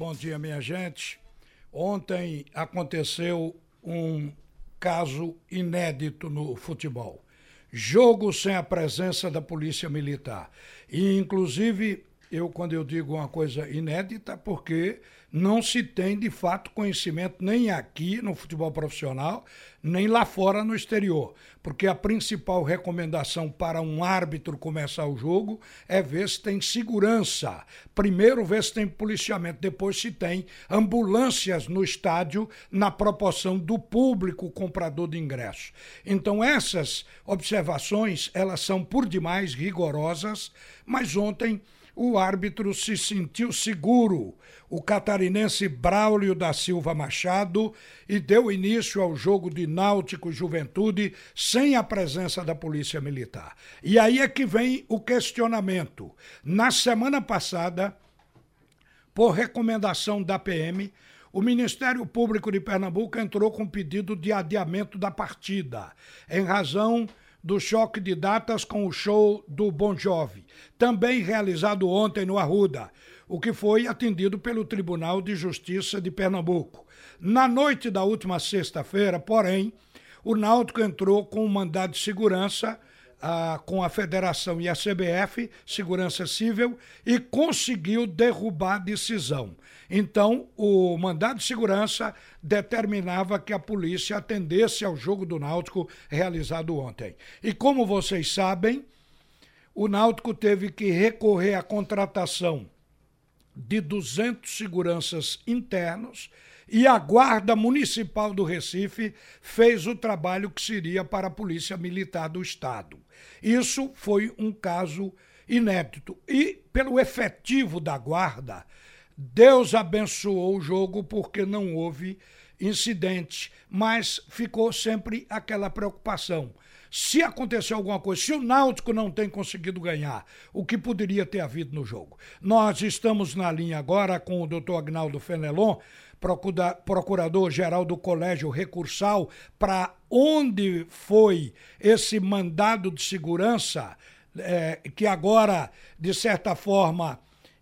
bom dia, minha gente. Ontem aconteceu um caso inédito no futebol. Jogo sem a presença da Polícia Militar. E, inclusive, eu, quando eu digo uma coisa inédita, porque não se tem de fato conhecimento nem aqui no futebol profissional, nem lá fora no exterior. Porque a principal recomendação para um árbitro começar o jogo é ver se tem segurança. Primeiro, ver se tem policiamento, depois, se tem ambulâncias no estádio na proporção do público comprador de ingressos. Então, essas observações, elas são por demais rigorosas, mas ontem o árbitro se sentiu seguro, o catarinense Braulio da Silva Machado, e deu início ao jogo de Náutico Juventude sem a presença da Polícia Militar. E aí é que vem o questionamento. Na semana passada, por recomendação da PM, o Ministério Público de Pernambuco entrou com pedido de adiamento da partida, em razão do choque de datas com o show do Bon Jovi, também realizado ontem no Arruda, o que foi atendido pelo Tribunal de Justiça de Pernambuco. Na noite da última sexta-feira, porém, o Náutico entrou com um mandado de segurança com a Federação e a CBF, Segurança Civil, e conseguiu derrubar a decisão. Então, o mandado de segurança determinava que a polícia atendesse ao jogo do Náutico realizado ontem. E como vocês sabem, o Náutico teve que recorrer à contratação de 200 seguranças internos e a Guarda Municipal do Recife fez o trabalho que seria para a Polícia Militar do Estado. Isso foi um caso inédito. E pelo efetivo da Guarda, Deus abençoou o jogo porque não houve incidente, mas ficou sempre aquela preocupação. Se acontecer alguma coisa, se o Náutico não tem conseguido ganhar, o que poderia ter havido no jogo? Nós estamos na linha agora com o doutor Agnaldo Fenelon, procurador-geral do Colégio Recursal, para onde foi esse mandado de segurança, é, que agora, de certa forma,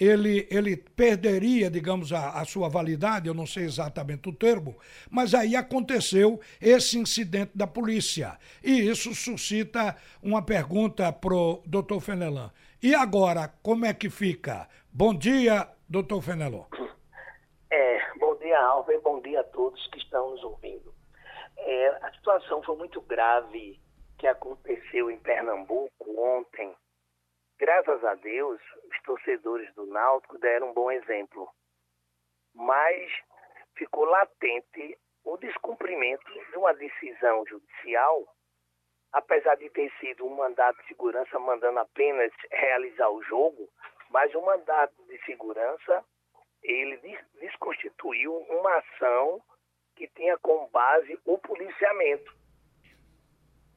ele, ele perderia, digamos, a, a, sua validade, eu não sei exatamente o termo, mas aí aconteceu esse incidente da polícia. E isso suscita uma pergunta para o doutor Fenelon. E agora, como é que fica? Bom dia, doutor Fenelon. É, bom dia, Alva, e bom dia a todos que estão nos ouvindo. É, a situação foi muito grave que aconteceu em Pernambuco ontem. Graças a Deus, os torcedores do Náutico deram um bom exemplo. Mas ficou latente o descumprimento de uma decisão judicial, apesar de ter sido um mandato de segurança mandando apenas realizar o jogo, mas o mandato de segurança ele desconstituiu uma ação que tinha como base o policiamento.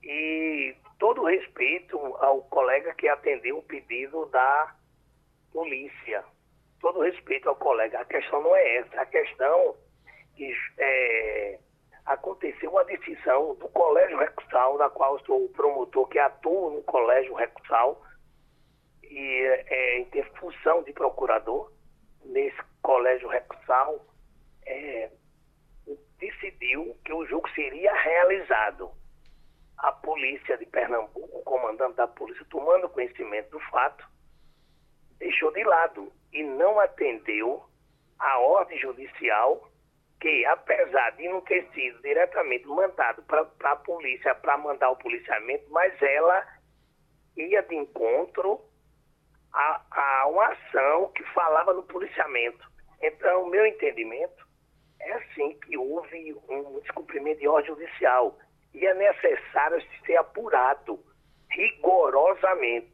E todo respeito ao colega que atendeu o pedido da polícia. Todo respeito ao colega. A questão não é essa. A questão que é, aconteceu uma decisão do Colégio Recursal, da qual sou o promotor que atua no Colégio Recursal, e é, em ter função de procurador nesse Colégio Recursal, é, decidiu que o jogo seria realizado. A polícia de Pernambuco, o comandante da polícia, tomando conhecimento do fato, deixou de lado e não atendeu a ordem judicial que, apesar de não ter sido diretamente mandado para a polícia para mandar o policiamento, mas ela ia de encontro a, a uma ação que falava no policiamento. Então, meu entendimento é assim que houve um descumprimento de ordem judicial e é necessário ser apurado rigorosamente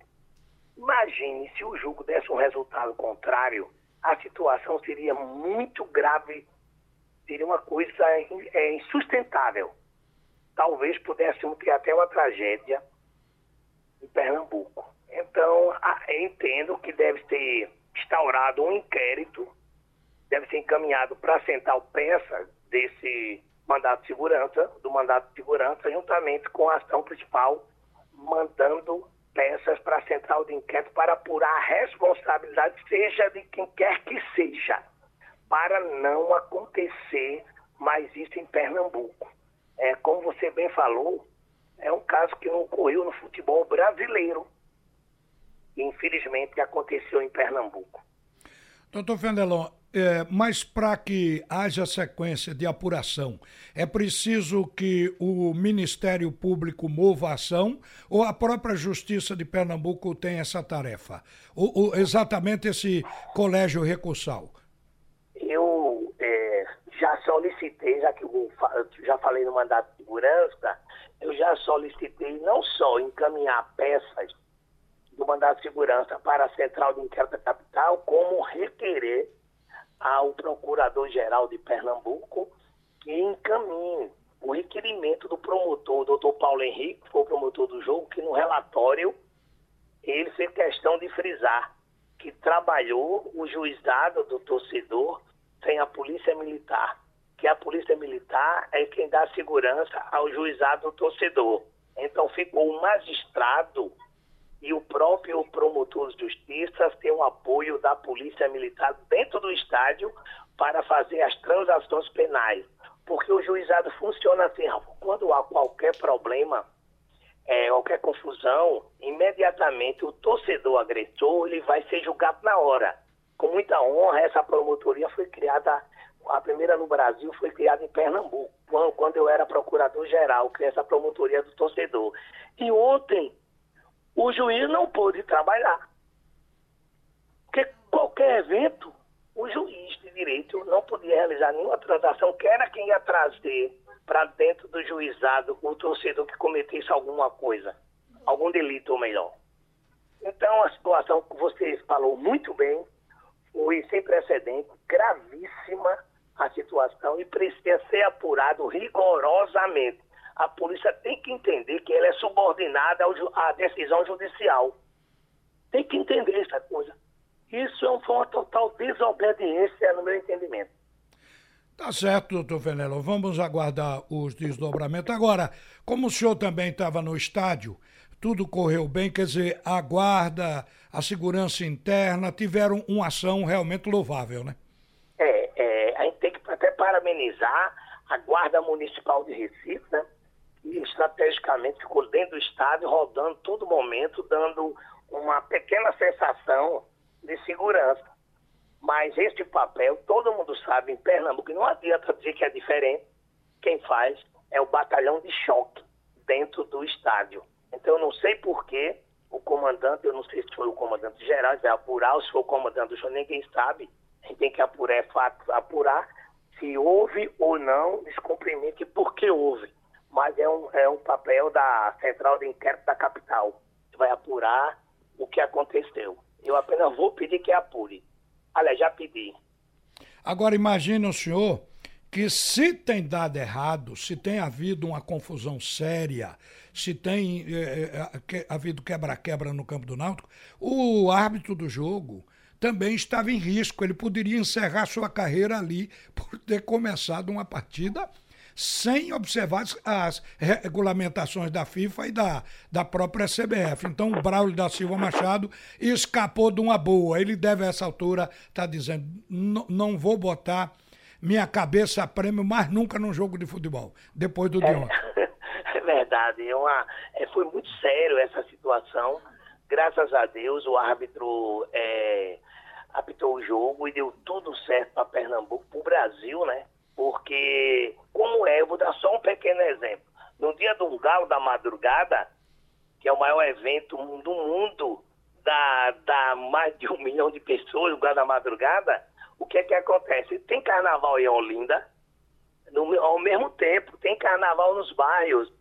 Imagine se o julgo desse um resultado contrário, a situação seria muito grave, seria uma coisa é, insustentável. Talvez pudéssemos ter até uma tragédia em Pernambuco. Então, entendo que deve ser instaurado um inquérito, deve ser encaminhado para assentar o peça desse mandato de segurança, do mandato de segurança, juntamente com a ação principal, mandando peças para a central de inquérito para apurar a responsabilidade, seja de quem quer que seja. para não acontecer mais isso em Pernambuco. É, como você bem falou, é um caso que não ocorreu no futebol brasileiro. Infelizmente aconteceu em Pernambuco. Doutor Fenelon, é, mas para que haja sequência de apuração, é preciso que o Ministério Público mova a ação ou a própria Justiça de Pernambuco tem essa tarefa? Ou, ou exatamente esse colégio recursal? Eu é, já solicitei, já que eu já falei no mandato de segurança, eu já solicitei não só encaminhar peças do mandato de segurança para a Central de Inquérito da Capital, como requerer ao Procurador-Geral de Pernambuco que encaminhe o requerimento do promotor, doutor Paulo Henrique, que foi o promotor do jogo, que no relatório ele fez questão de frisar que trabalhou o juizado do torcedor sem a polícia militar, que a polícia militar é quem dá segurança ao juizado do torcedor. Então ficou o magistrado e o próprio promotor de justiça tem o apoio da polícia militar dentro do estádio para fazer as transações penais. Porque o juizado funciona assim, quando há qualquer problema, é, qualquer confusão, imediatamente o torcedor agressor ele vai ser julgado na hora. Com muita honra, essa promotoria foi criada, a primeira no Brasil foi criada em Pernambuco, quando eu era procurador-geral, que é essa promotoria do torcedor. E ontem, o juiz não pôde trabalhar. Porque qualquer evento, o juiz de direito não podia realizar nenhuma transação, que era quem ia trazer para dentro do juizado o torcedor que cometesse alguma coisa, algum delito ou melhor. Então, a situação que você falou muito bem, foi sem precedente, gravíssima a situação e precisa ser apurado rigorosamente a polícia tem que entender que ela é subordinada à decisão judicial. Tem que entender essa coisa. Isso é uma total desobediência, no meu entendimento. Tá certo, doutor Fenelon. Vamos aguardar os desdobramentos. Agora, como o senhor também estava no estádio, tudo correu bem, quer dizer, a guarda, a segurança interna tiveram uma ação realmente louvável, né? É, é a gente tem que até parabenizar a Guarda Municipal de Recife, né? E estrategicamente ficou dentro do estádio, rodando todo momento, dando uma pequena sensação de segurança. Mas este papel, todo mundo sabe, em Pernambuco, não adianta dizer que é diferente. Quem faz é o batalhão de choque dentro do estádio. Então, eu não sei porquê o comandante, eu não sei se foi o comandante geral, se vai apurar, se foi o comandante do ninguém sabe. A gente tem que apurar, é fato, apurar se houve ou não descumprimento e por que houve mas é um, é um papel da Central de Inquérito da Capital, que vai apurar o que aconteceu. Eu apenas vou pedir que apure. Aliás, já pedi. Agora imagine o senhor que se tem dado errado, se tem havido uma confusão séria, se tem é, é, havido quebra-quebra no campo do Náutico, o árbitro do jogo também estava em risco. Ele poderia encerrar sua carreira ali por ter começado uma partida sem observar as regulamentações da FIFA e da, da própria CBF. Então, o Braulio da Silva Machado escapou de uma boa. Ele deve, a essa altura, estar tá dizendo: não vou botar minha cabeça a prêmio mais nunca num jogo de futebol, depois do é, de ontem. É verdade. É uma, é, foi muito sério essa situação. Graças a Deus, o árbitro é, apitou o jogo e deu tudo certo para Pernambuco, para o Brasil, né? Porque, como é, eu vou dar só um pequeno exemplo. No dia do Galo da Madrugada, que é o maior evento do mundo, da, da mais de um milhão de pessoas, o Galo da Madrugada, o que é que acontece? Tem carnaval em Olinda, no, ao mesmo tempo, tem carnaval nos bairros.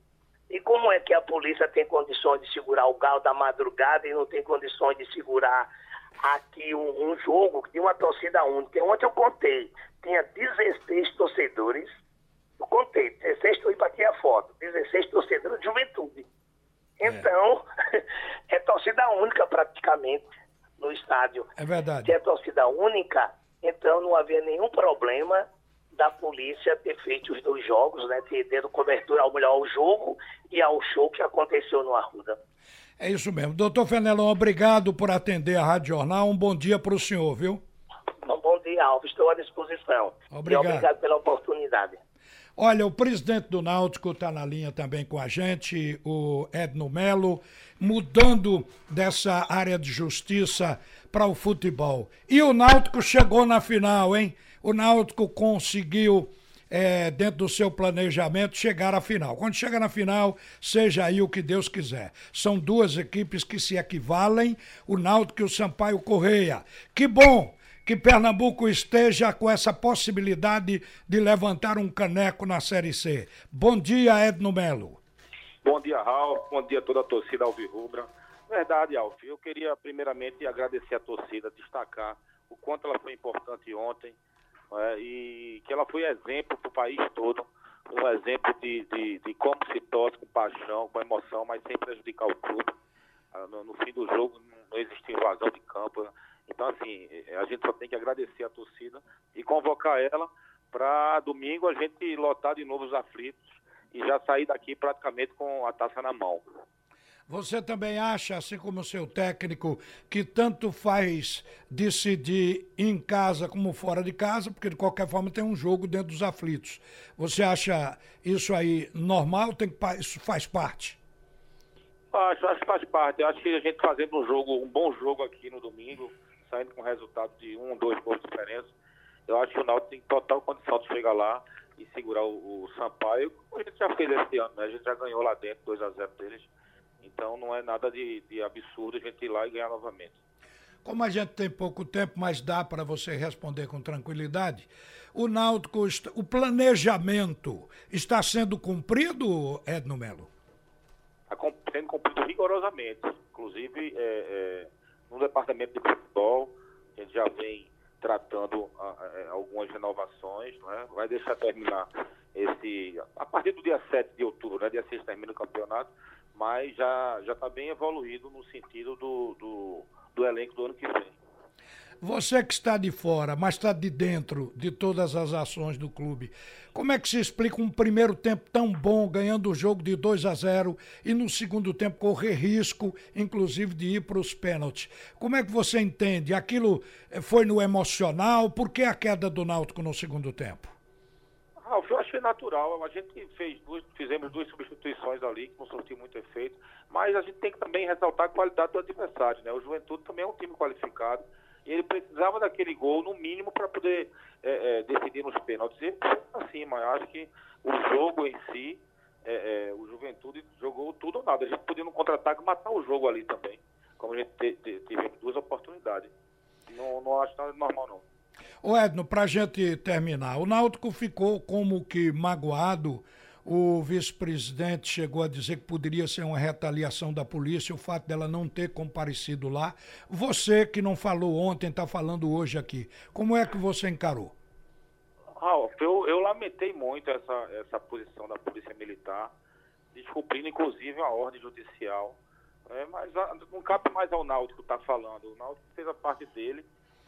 E como é que a polícia tem condições de segurar o Galo da Madrugada e não tem condições de segurar aqui um, um jogo de uma torcida única? Ontem eu contei, tinha 16 torcedores, eu contei, 16, estou indo aqui a foto, 16 torcedores de juventude. É. Então, é, é torcida única praticamente no estádio. É verdade. Se é torcida única, então não havia nenhum problema da polícia ter feito os dois jogos, né? Ter dado cobertura ao melhor ao jogo e ao show que aconteceu no Arruda. É isso mesmo. Doutor Fenelon, obrigado por atender a Rádio Jornal. Um bom dia para o senhor, viu? Um bom dia dia, Alves. Estou à disposição. Obrigado. E obrigado pela oportunidade. Olha, o presidente do Náutico está na linha também com a gente, o Edno Melo, mudando dessa área de justiça para o futebol. E o Náutico chegou na final, hein? O Náutico conseguiu é, dentro do seu planejamento, chegar à final. Quando chega na final, seja aí o que Deus quiser. São duas equipes que se equivalem, o Náutico e o Sampaio Correia. Que bom que Pernambuco esteja com essa possibilidade de levantar um caneco na Série C. Bom dia, Edno Melo. Bom dia, Raul. Bom dia a toda a torcida Alvirrubra. Verdade, Alf. Eu queria primeiramente agradecer a torcida, destacar o quanto ela foi importante ontem é, e que ela foi exemplo para o país todo, um exemplo de, de, de, como se torce com paixão, com emoção, mas sem prejudicar o clube. Ah, no, no, fim do jogo não existe invasão de campo. Então, assim, a gente só tem que agradecer a torcida e convocar ela para domingo a gente lotar de novo os aflitos e já sair daqui praticamente com a taça na mão. Você também acha, assim como o seu técnico, que tanto faz decidir em casa como fora de casa, porque de qualquer forma tem um jogo dentro dos aflitos. Você acha isso aí normal? Tem que, isso faz parte? Acho, acho que faz parte. Acho que a gente fazendo um jogo, um bom jogo aqui no domingo, saindo com resultado de um, dois gols de diferença, eu acho que o Náutico tem total condição de chegar lá e segurar o, o Sampaio, como a gente já fez esse ano, né? A gente já ganhou lá dentro 2 a 0 deles. Então não é nada de, de absurdo a gente ir lá e ganhar novamente. Como a gente tem pouco tempo, mas dá para você responder com tranquilidade, o Náutico, o planejamento está sendo cumprido, Edno Melo? Está sendo cumprido rigorosamente. Inclusive, é, é, no departamento de futebol, a gente já vem tratando a, a, algumas renovações, né? vai deixar terminar esse. A partir do dia 7 de outubro, né? dia 6 termina o campeonato, mas já já está bem evoluído no sentido do, do, do elenco do ano que vem. Você que está de fora, mas está de dentro de todas as ações do clube, como é que se explica um primeiro tempo tão bom, ganhando o jogo de 2 a 0 e no segundo tempo correr risco, inclusive de ir para os pênaltis? Como é que você entende? Aquilo eh, foi no emocional? Por que a queda do Náutico no segundo tempo? Ah, eu achei natural. A gente fez duas, fizemos duas substituições ali que não surtiu muito efeito, mas a gente tem que também ressaltar a qualidade do adversário, né? O Juventude também é um time qualificado ele precisava daquele gol no mínimo para poder é, é, decidir nos pênaltis. E assim, mas eu acho que o jogo em si, é, é, o Juventude jogou tudo ou nada. A gente podia no contra-ataque matar o jogo ali também, como a gente teve duas oportunidades. Não, não acho nada normal não. Ô Edno, para a gente terminar, o Náutico ficou como que magoado. O vice-presidente chegou a dizer que poderia ser uma retaliação da polícia o fato dela não ter comparecido lá. Você que não falou ontem, está falando hoje aqui. Como é que você encarou? Ralf, eu, eu lamentei muito essa, essa posição da Polícia Militar, descumprindo inclusive a ordem judicial. É, mas a, não cabe mais ao Náutico estar tá falando. O Náutico fez a parte dele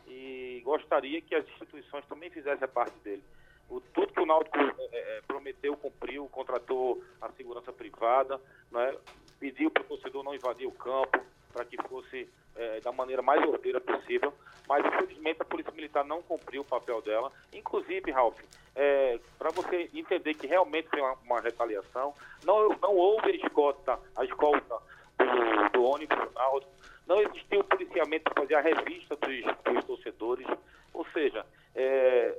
e gostaria que as instituições também fizessem a parte dele. O, tudo que o Náutico é, prometeu, cumpriu, contratou a segurança privada, né, pediu para o torcedor não invadir o campo, para que fosse é, da maneira mais ordeira possível, mas infelizmente a Polícia Militar não cumpriu o papel dela. Inclusive, Ralf, é, para você entender que realmente foi uma, uma, retaliação, não, não houve escolta, a escolta do, do ônibus não existiu policiamento para fazer a revista dos, dos torcedores, ou seja, é,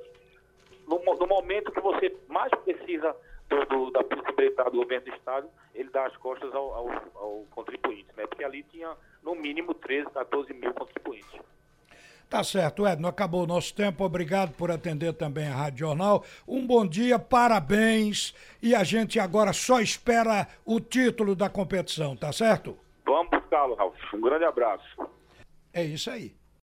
no, no, momento que você mais precisa do, do, da Polícia Militar do governo do Estado, ele dá as costas ao, ao, ao contribuinte, né? Porque ali tinha no mínimo 13, 14 mil contribuintes. Tá certo, Edno, acabou o nosso tempo. Obrigado por atender também a Rádio Jornal. Um bom dia, parabéns. E a gente agora só espera o título da competição, tá certo? Vamos buscá-lo, Ralf. Um grande abraço. É isso aí.